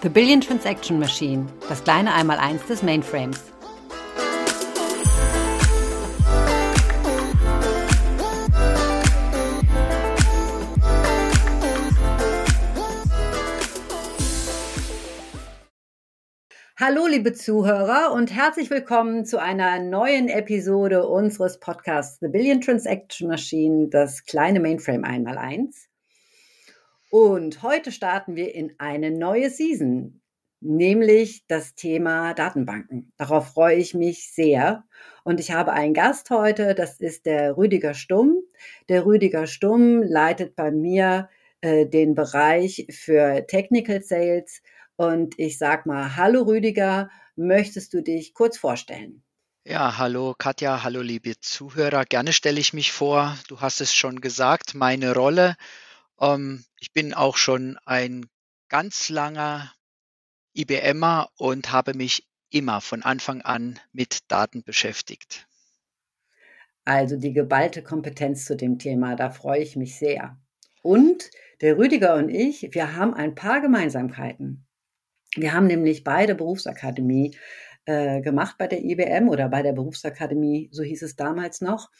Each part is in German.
The Billion Transaction Machine, das kleine Einmaleins des Mainframes. Hallo, liebe Zuhörer und herzlich willkommen zu einer neuen Episode unseres Podcasts The Billion Transaction Machine, das kleine Mainframe einmal eins. Und heute starten wir in eine neue Season, nämlich das Thema Datenbanken. Darauf freue ich mich sehr. Und ich habe einen Gast heute, das ist der Rüdiger Stumm. Der Rüdiger Stumm leitet bei mir äh, den Bereich für Technical Sales und ich sag mal, hallo Rüdiger, möchtest du dich kurz vorstellen? Ja, hallo Katja, hallo liebe Zuhörer. Gerne stelle ich mich vor. Du hast es schon gesagt, meine Rolle. Ähm, ich bin auch schon ein ganz langer IBMer und habe mich immer von Anfang an mit Daten beschäftigt. Also die geballte Kompetenz zu dem Thema, da freue ich mich sehr. Und der Rüdiger und ich, wir haben ein paar Gemeinsamkeiten. Wir haben nämlich beide Berufsakademie äh, gemacht bei der IBM oder bei der Berufsakademie, so hieß es damals noch,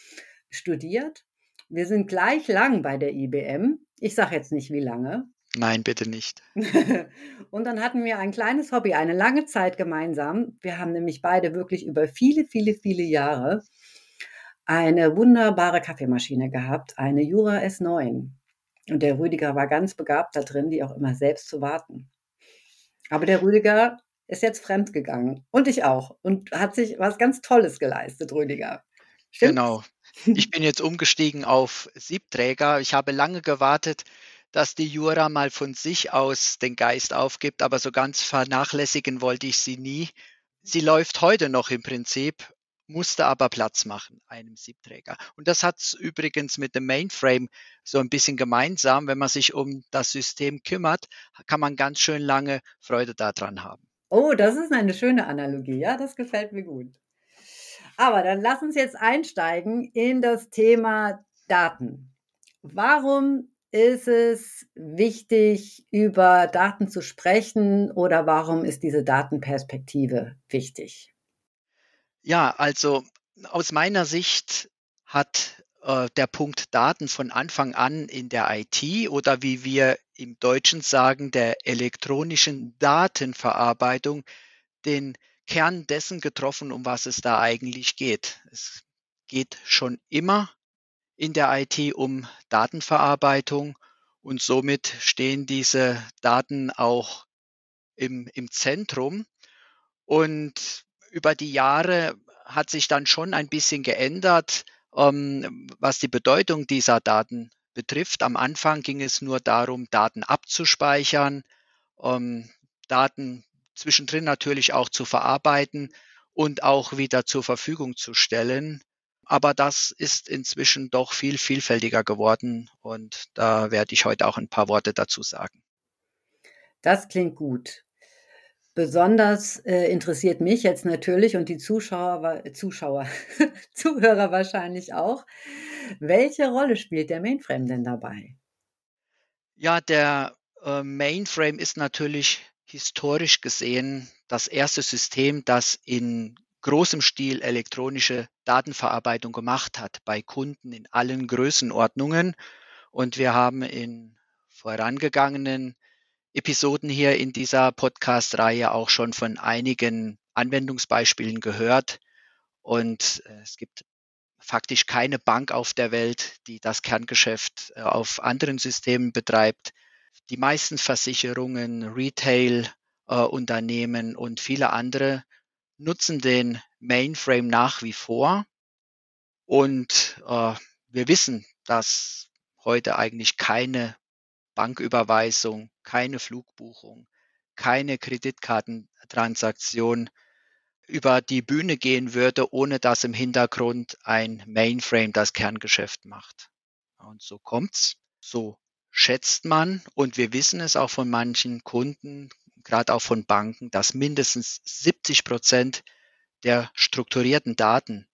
studiert. Wir sind gleich lang bei der IBM. Ich sage jetzt nicht wie lange. Nein, bitte nicht. und dann hatten wir ein kleines Hobby, eine lange Zeit gemeinsam. Wir haben nämlich beide wirklich über viele, viele, viele Jahre eine wunderbare Kaffeemaschine gehabt, eine Jura S9. Und der Rüdiger war ganz begabt da drin, die auch immer selbst zu warten. Aber der Rüdiger ist jetzt fremd gegangen. Und ich auch. Und hat sich was ganz Tolles geleistet, Rüdiger. Stimmt's? Genau. Ich bin jetzt umgestiegen auf Siebträger. Ich habe lange gewartet, dass die Jura mal von sich aus den Geist aufgibt, aber so ganz vernachlässigen wollte ich sie nie. Sie läuft heute noch im Prinzip, musste aber Platz machen, einem Siebträger. Und das hat es übrigens mit dem Mainframe so ein bisschen gemeinsam. Wenn man sich um das System kümmert, kann man ganz schön lange Freude daran haben. Oh, das ist eine schöne Analogie. Ja, das gefällt mir gut. Aber dann lass uns jetzt einsteigen in das Thema Daten. Warum ist es wichtig, über Daten zu sprechen oder warum ist diese Datenperspektive wichtig? Ja, also aus meiner Sicht hat äh, der Punkt Daten von Anfang an in der IT oder wie wir im Deutschen sagen, der elektronischen Datenverarbeitung den Kern dessen getroffen, um was es da eigentlich geht. Es geht schon immer in der IT um Datenverarbeitung und somit stehen diese Daten auch im, im Zentrum. Und über die Jahre hat sich dann schon ein bisschen geändert, ähm, was die Bedeutung dieser Daten betrifft. Am Anfang ging es nur darum, Daten abzuspeichern, ähm, Daten zwischendrin natürlich auch zu verarbeiten und auch wieder zur Verfügung zu stellen. Aber das ist inzwischen doch viel vielfältiger geworden und da werde ich heute auch ein paar Worte dazu sagen. Das klingt gut. Besonders äh, interessiert mich jetzt natürlich und die Zuschauer, Zuschauer, Zuhörer wahrscheinlich auch, welche Rolle spielt der Mainframe denn dabei? Ja, der äh, Mainframe ist natürlich historisch gesehen das erste System, das in großem Stil elektronische Datenverarbeitung gemacht hat bei Kunden in allen Größenordnungen. Und wir haben in vorangegangenen Episoden hier in dieser Podcast-Reihe auch schon von einigen Anwendungsbeispielen gehört. Und äh, es gibt faktisch keine Bank auf der Welt, die das Kerngeschäft äh, auf anderen Systemen betreibt. Die meisten Versicherungen, Retail-Unternehmen äh, und viele andere nutzen den Mainframe nach wie vor. Und äh, wir wissen, dass heute eigentlich keine Banküberweisung, keine Flugbuchung, keine Kreditkartentransaktion über die Bühne gehen würde, ohne dass im Hintergrund ein Mainframe das Kerngeschäft macht. Und so kommt's. So schätzt man und wir wissen es auch von manchen Kunden, gerade auch von Banken, dass mindestens 70 Prozent der strukturierten Daten,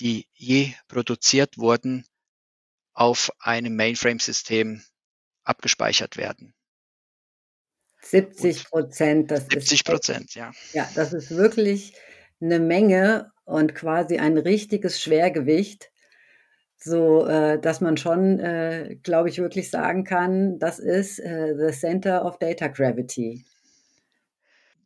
die je produziert wurden, auf einem Mainframe-System abgespeichert werden. 70 Prozent, das 70 Prozent, ja. Ja, das ist wirklich eine Menge und quasi ein richtiges Schwergewicht, so äh, dass man schon, äh, glaube ich, wirklich sagen kann, das ist äh, the center of data gravity.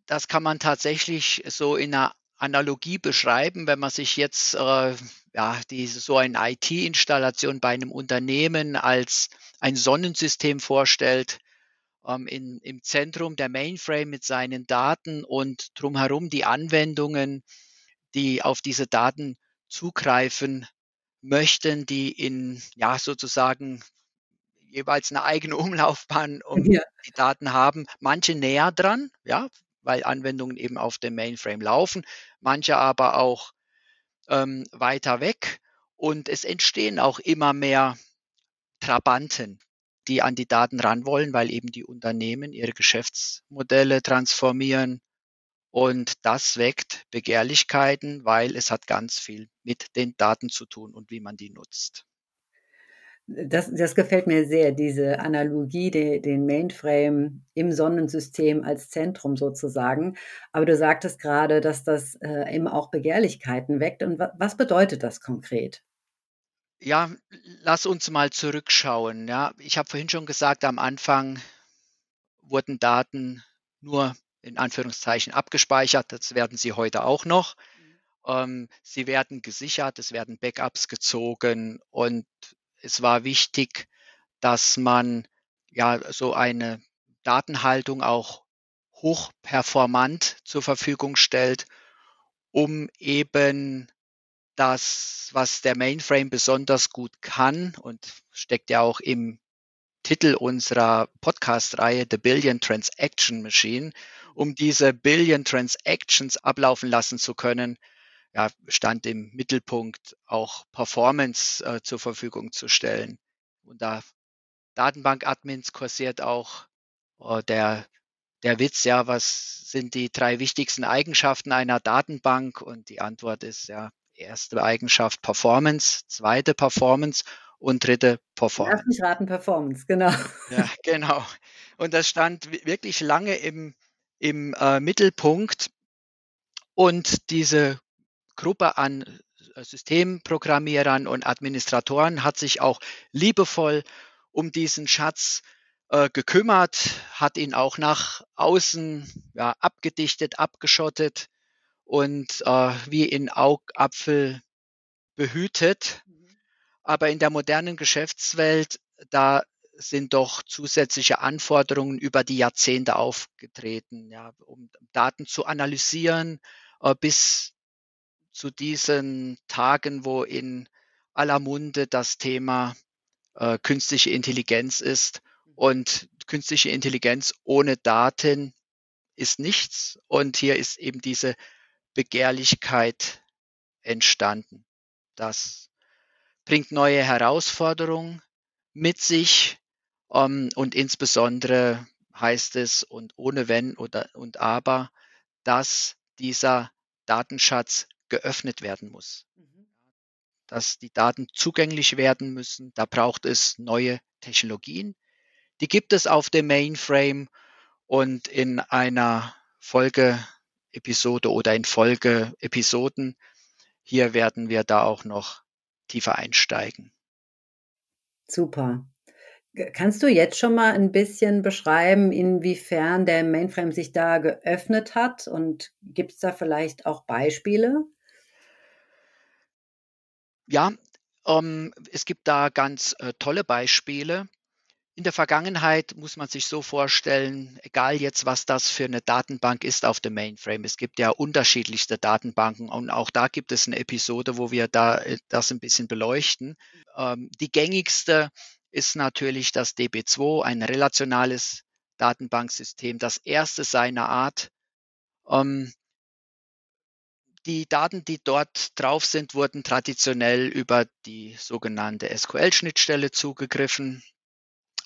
Das kann man tatsächlich so in einer Analogie beschreiben, wenn man sich jetzt äh, ja, diese, so eine IT-Installation bei einem Unternehmen als ein Sonnensystem vorstellt, ähm, in, im Zentrum der Mainframe mit seinen Daten und drumherum die Anwendungen, die auf diese Daten zugreifen möchten, die in ja sozusagen jeweils eine eigene Umlaufbahn um ja. die Daten haben, manche näher dran, ja, weil Anwendungen eben auf dem Mainframe laufen, manche aber auch ähm, weiter weg. Und es entstehen auch immer mehr Trabanten, die an die Daten ran wollen, weil eben die Unternehmen ihre Geschäftsmodelle transformieren. Und das weckt Begehrlichkeiten, weil es hat ganz viel mit den Daten zu tun und wie man die nutzt. Das, das gefällt mir sehr, diese Analogie, de, den Mainframe im Sonnensystem als Zentrum sozusagen. Aber du sagtest gerade, dass das äh, eben auch Begehrlichkeiten weckt. Und wa was bedeutet das konkret? Ja, lass uns mal zurückschauen. Ja, ich habe vorhin schon gesagt, am Anfang wurden Daten nur in Anführungszeichen abgespeichert. Das werden sie heute auch noch. Mhm. Ähm, sie werden gesichert, es werden Backups gezogen und es war wichtig, dass man ja so eine Datenhaltung auch hochperformant zur Verfügung stellt, um eben das, was der Mainframe besonders gut kann und steckt ja auch im Titel unserer Podcast-Reihe The Billion Transaction Machine, um diese Billion Transactions ablaufen lassen zu können, ja, stand im Mittelpunkt auch Performance äh, zur Verfügung zu stellen. Und da Datenbank-Admins kursiert auch äh, der, der Witz, ja, was sind die drei wichtigsten Eigenschaften einer Datenbank? Und die Antwort ist ja, erste Eigenschaft Performance, zweite Performance und dritte Performance. Lass mich raten, Performance, genau. Ja, genau. Und das stand wirklich lange im, im äh, Mittelpunkt. Und diese Gruppe an äh, Systemprogrammierern und Administratoren hat sich auch liebevoll um diesen Schatz äh, gekümmert, hat ihn auch nach außen ja, abgedichtet, abgeschottet und äh, wie in Augapfel behütet. Mhm. Aber in der modernen Geschäftswelt, da sind doch zusätzliche Anforderungen über die Jahrzehnte aufgetreten, ja, um Daten zu analysieren, äh, bis zu diesen Tagen, wo in aller Munde das Thema äh, künstliche Intelligenz ist. Mhm. Und künstliche Intelligenz ohne Daten ist nichts. Und hier ist eben diese Begehrlichkeit entstanden. Das bringt neue Herausforderungen mit sich um, ähm, und insbesondere heißt es und ohne wenn oder und aber, dass dieser Datenschatz geöffnet werden muss, mhm. dass die Daten zugänglich werden müssen. Da braucht es neue Technologien. Die gibt es auf dem Mainframe und in einer Folge Episode oder in Folge-Episoden. Hier werden wir da auch noch tiefer einsteigen. Super. Kannst du jetzt schon mal ein bisschen beschreiben, inwiefern der Mainframe sich da geöffnet hat? Und gibt es da vielleicht auch Beispiele? Ja, ähm, es gibt da ganz äh, tolle Beispiele. In der Vergangenheit muss man sich so vorstellen, egal jetzt, was das für eine Datenbank ist auf dem Mainframe. Es gibt ja unterschiedlichste Datenbanken und auch da gibt es eine Episode, wo wir da äh, das ein bisschen beleuchten. Ähm, die gängigste ist natürlich das DB2, ein relationales Datenbanksystem, das erste seiner Art. Ähm, die Daten, die dort drauf sind, wurden traditionell über die sogenannte SQL-Schnittstelle zugegriffen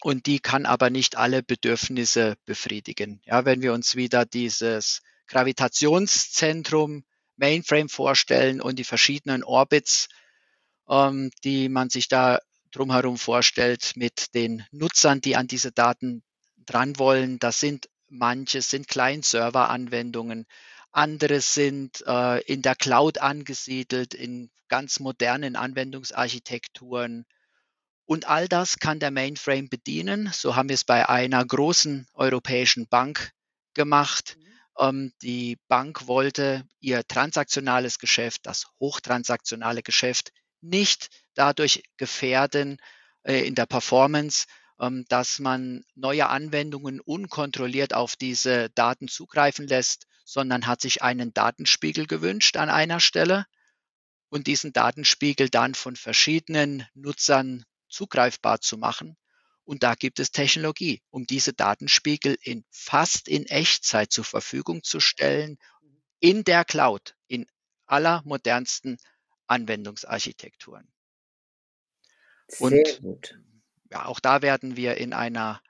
und die kann aber nicht alle Bedürfnisse befriedigen. Ja, wenn wir uns wieder dieses Gravitationszentrum Mainframe vorstellen und die verschiedenen Orbits, ähm, die man sich da drumherum vorstellt mit den Nutzern, die an diese Daten dran wollen, das sind manche sind Client-Server-Anwendungen, andere sind äh, in der Cloud angesiedelt, in ganz modernen Anwendungsarchitekturen. Und all das kann der Mainframe bedienen. So haben wir es bei einer großen europäischen Bank gemacht. Mhm. Ähm, die Bank wollte ihr transaktionales Geschäft, das hochtransaktionale Geschäft, nicht dadurch gefährden äh, in der Performance, ähm, dass man neue Anwendungen unkontrolliert auf diese Daten zugreifen lässt, sondern hat sich einen Datenspiegel gewünscht an einer Stelle und diesen Datenspiegel dann von verschiedenen Nutzern zugreifbar zu machen. Und da gibt es Technologie, um diese Datenspiegel in fast in Echtzeit zur Verfügung zu stellen, in der Cloud, in aller modernsten Anwendungsarchitekturen. Sehr Und gut. Ja, auch da werden wir in einer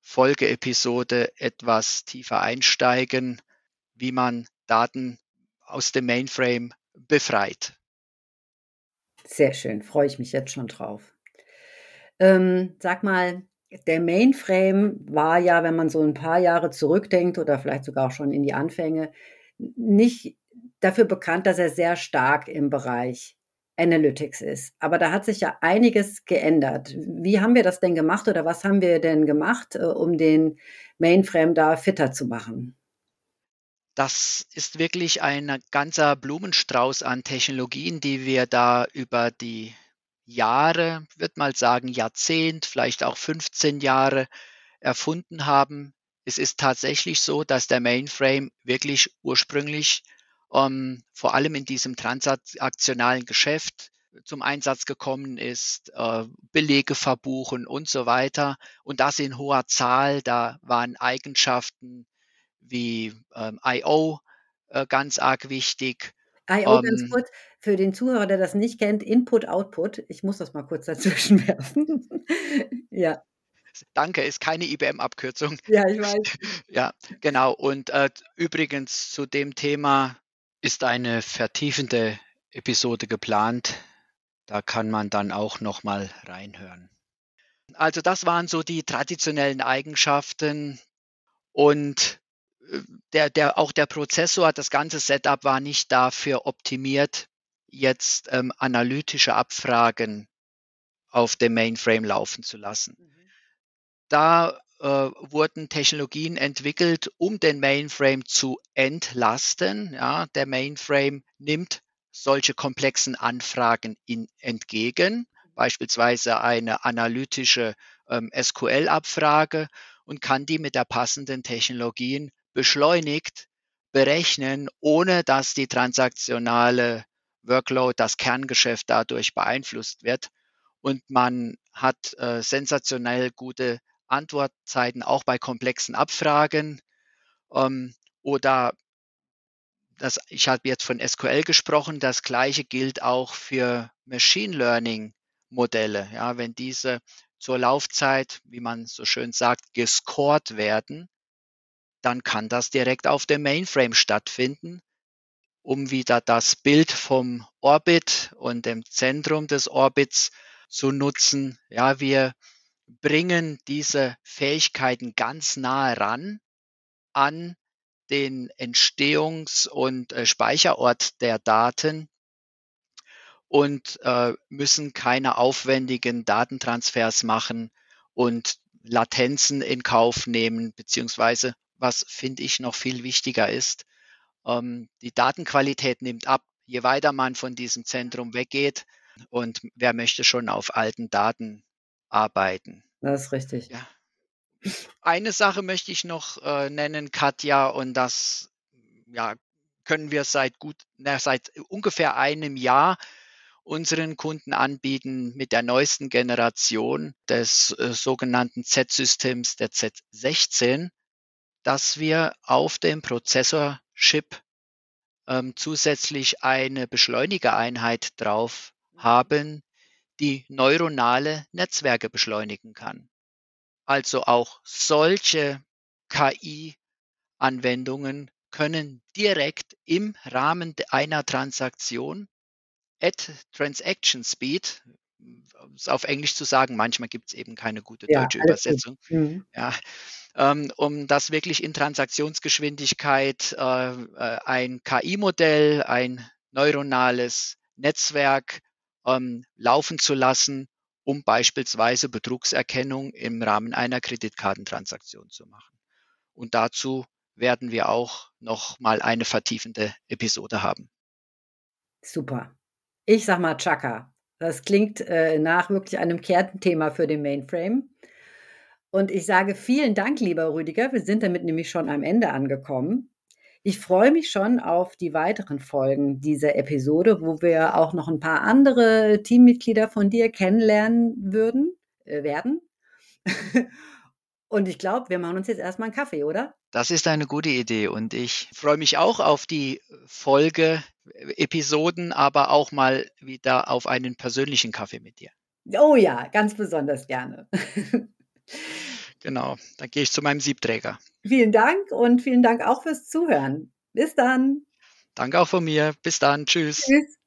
Folgeepisode etwas tiefer einsteigen, wie man Daten aus dem Mainframe befreit. Sehr schön, freue ich mich jetzt schon drauf. Ähm, sag mal, der Mainframe war ja, wenn man so ein paar Jahre zurückdenkt oder vielleicht sogar auch schon in die Anfänge, nicht dafür bekannt, dass er sehr stark im Bereich Analytics ist. Aber da hat sich ja einiges geändert. Wie haben wir das denn gemacht oder was haben wir denn gemacht, äh, um den Mainframe da fitter zu machen? Das ist wirklich ein ganzer Blumenstrauß an Technologien, die wir da über die Jahre, würde mal sagen Jahrzehnt, vielleicht auch 15 Jahre erfunden haben. Es ist tatsächlich so, dass der Mainframe wirklich ursprünglich ähm, vor allem in diesem transaktionalen Geschäft zum Einsatz gekommen ist, äh, Belege verbuchen und so weiter. Und das in hoher Zahl. Da waren Eigenschaften wie ähm, I.O. Äh, ganz arg wichtig. I.O. ganz ähm, kurz, für den Zuhörer, der das nicht kennt, Input, Output. Ich muss das mal kurz dazwischen werfen. ja. Danke, ist keine IBM-Abkürzung. Ja, ich weiß. ja, genau. Und äh, übrigens zu dem Thema ist eine vertiefende Episode geplant. Da kann man dann auch noch mal reinhören. Also das waren so die traditionellen Eigenschaften und der, der, auch der Prozessor, das ganze Setup war nicht dafür optimiert, jetzt ähm, analytische Abfragen auf dem Mainframe laufen zu lassen. Mhm. Da äh, wurden Technologien entwickelt, um den Mainframe zu entlasten. Ja, der Mainframe nimmt solche komplexen Anfragen in, entgegen, beispielsweise eine analytische ähm, SQL-Abfrage und kann die mit der passenden Technologien beschleunigt berechnen, ohne dass die transaktionale Workload, das Kerngeschäft dadurch beeinflusst wird. Und man hat äh, sensationell gute Antwortzeiten auch bei komplexen Abfragen. Ähm, oder das, ich habe jetzt von SQL gesprochen, das gleiche gilt auch für Machine Learning Modelle. Ja, wenn diese zur Laufzeit, wie man so schön sagt, gescored werden, dann kann das direkt auf dem Mainframe stattfinden, um wieder das Bild vom Orbit und dem Zentrum des Orbits zu nutzen. Ja, wir bringen diese Fähigkeiten ganz nah ran an den Entstehungs- und äh, Speicherort der Daten und äh, müssen keine aufwendigen Datentransfers machen und Latenzen in Kauf nehmen, beziehungsweise was finde ich noch viel wichtiger ist. Ähm, die Datenqualität nimmt ab, je weiter man von diesem Zentrum weggeht. Und wer möchte schon auf alten Daten arbeiten? Das ist richtig. Ja. Eine Sache möchte ich noch äh, nennen, Katja, und das ja, können wir seit gut, na, seit ungefähr einem Jahr unseren Kunden anbieten mit der neuesten Generation des äh, sogenannten Z-Systems, der Z16 dass wir auf dem Prozessorchip ähm, zusätzlich eine Beschleunigereinheit drauf mhm. haben, die neuronale Netzwerke beschleunigen kann. Also auch solche KI-Anwendungen können direkt im Rahmen einer Transaktion at Transaction Speed, auf Englisch zu sagen, manchmal gibt es eben keine gute deutsche ja, Übersetzung, mhm. ja, ähm, um das wirklich in Transaktionsgeschwindigkeit äh, äh ein KI-Modell, ein neuronales Netzwerk ähm, laufen zu lassen, um beispielsweise Betrugserkennung im Rahmen einer Kreditkartentransaktion zu machen. Und dazu werden wir auch noch mal eine vertiefende Episode haben. Super. Ich sag mal Chaka. Das klingt äh, nach wirklich einem Kernthema für den Mainframe. Und ich sage vielen Dank, lieber Rüdiger. Wir sind damit nämlich schon am Ende angekommen. Ich freue mich schon auf die weiteren Folgen dieser Episode, wo wir auch noch ein paar andere Teammitglieder von dir kennenlernen würden, äh, werden. Und ich glaube, wir machen uns jetzt erstmal einen Kaffee, oder? Das ist eine gute Idee und ich freue mich auch auf die Folge-Episoden, aber auch mal wieder auf einen persönlichen Kaffee mit dir. Oh ja, ganz besonders gerne. Genau, dann gehe ich zu meinem Siebträger. Vielen Dank und vielen Dank auch fürs Zuhören. Bis dann. Danke auch von mir. Bis dann. Tschüss. Tschüss.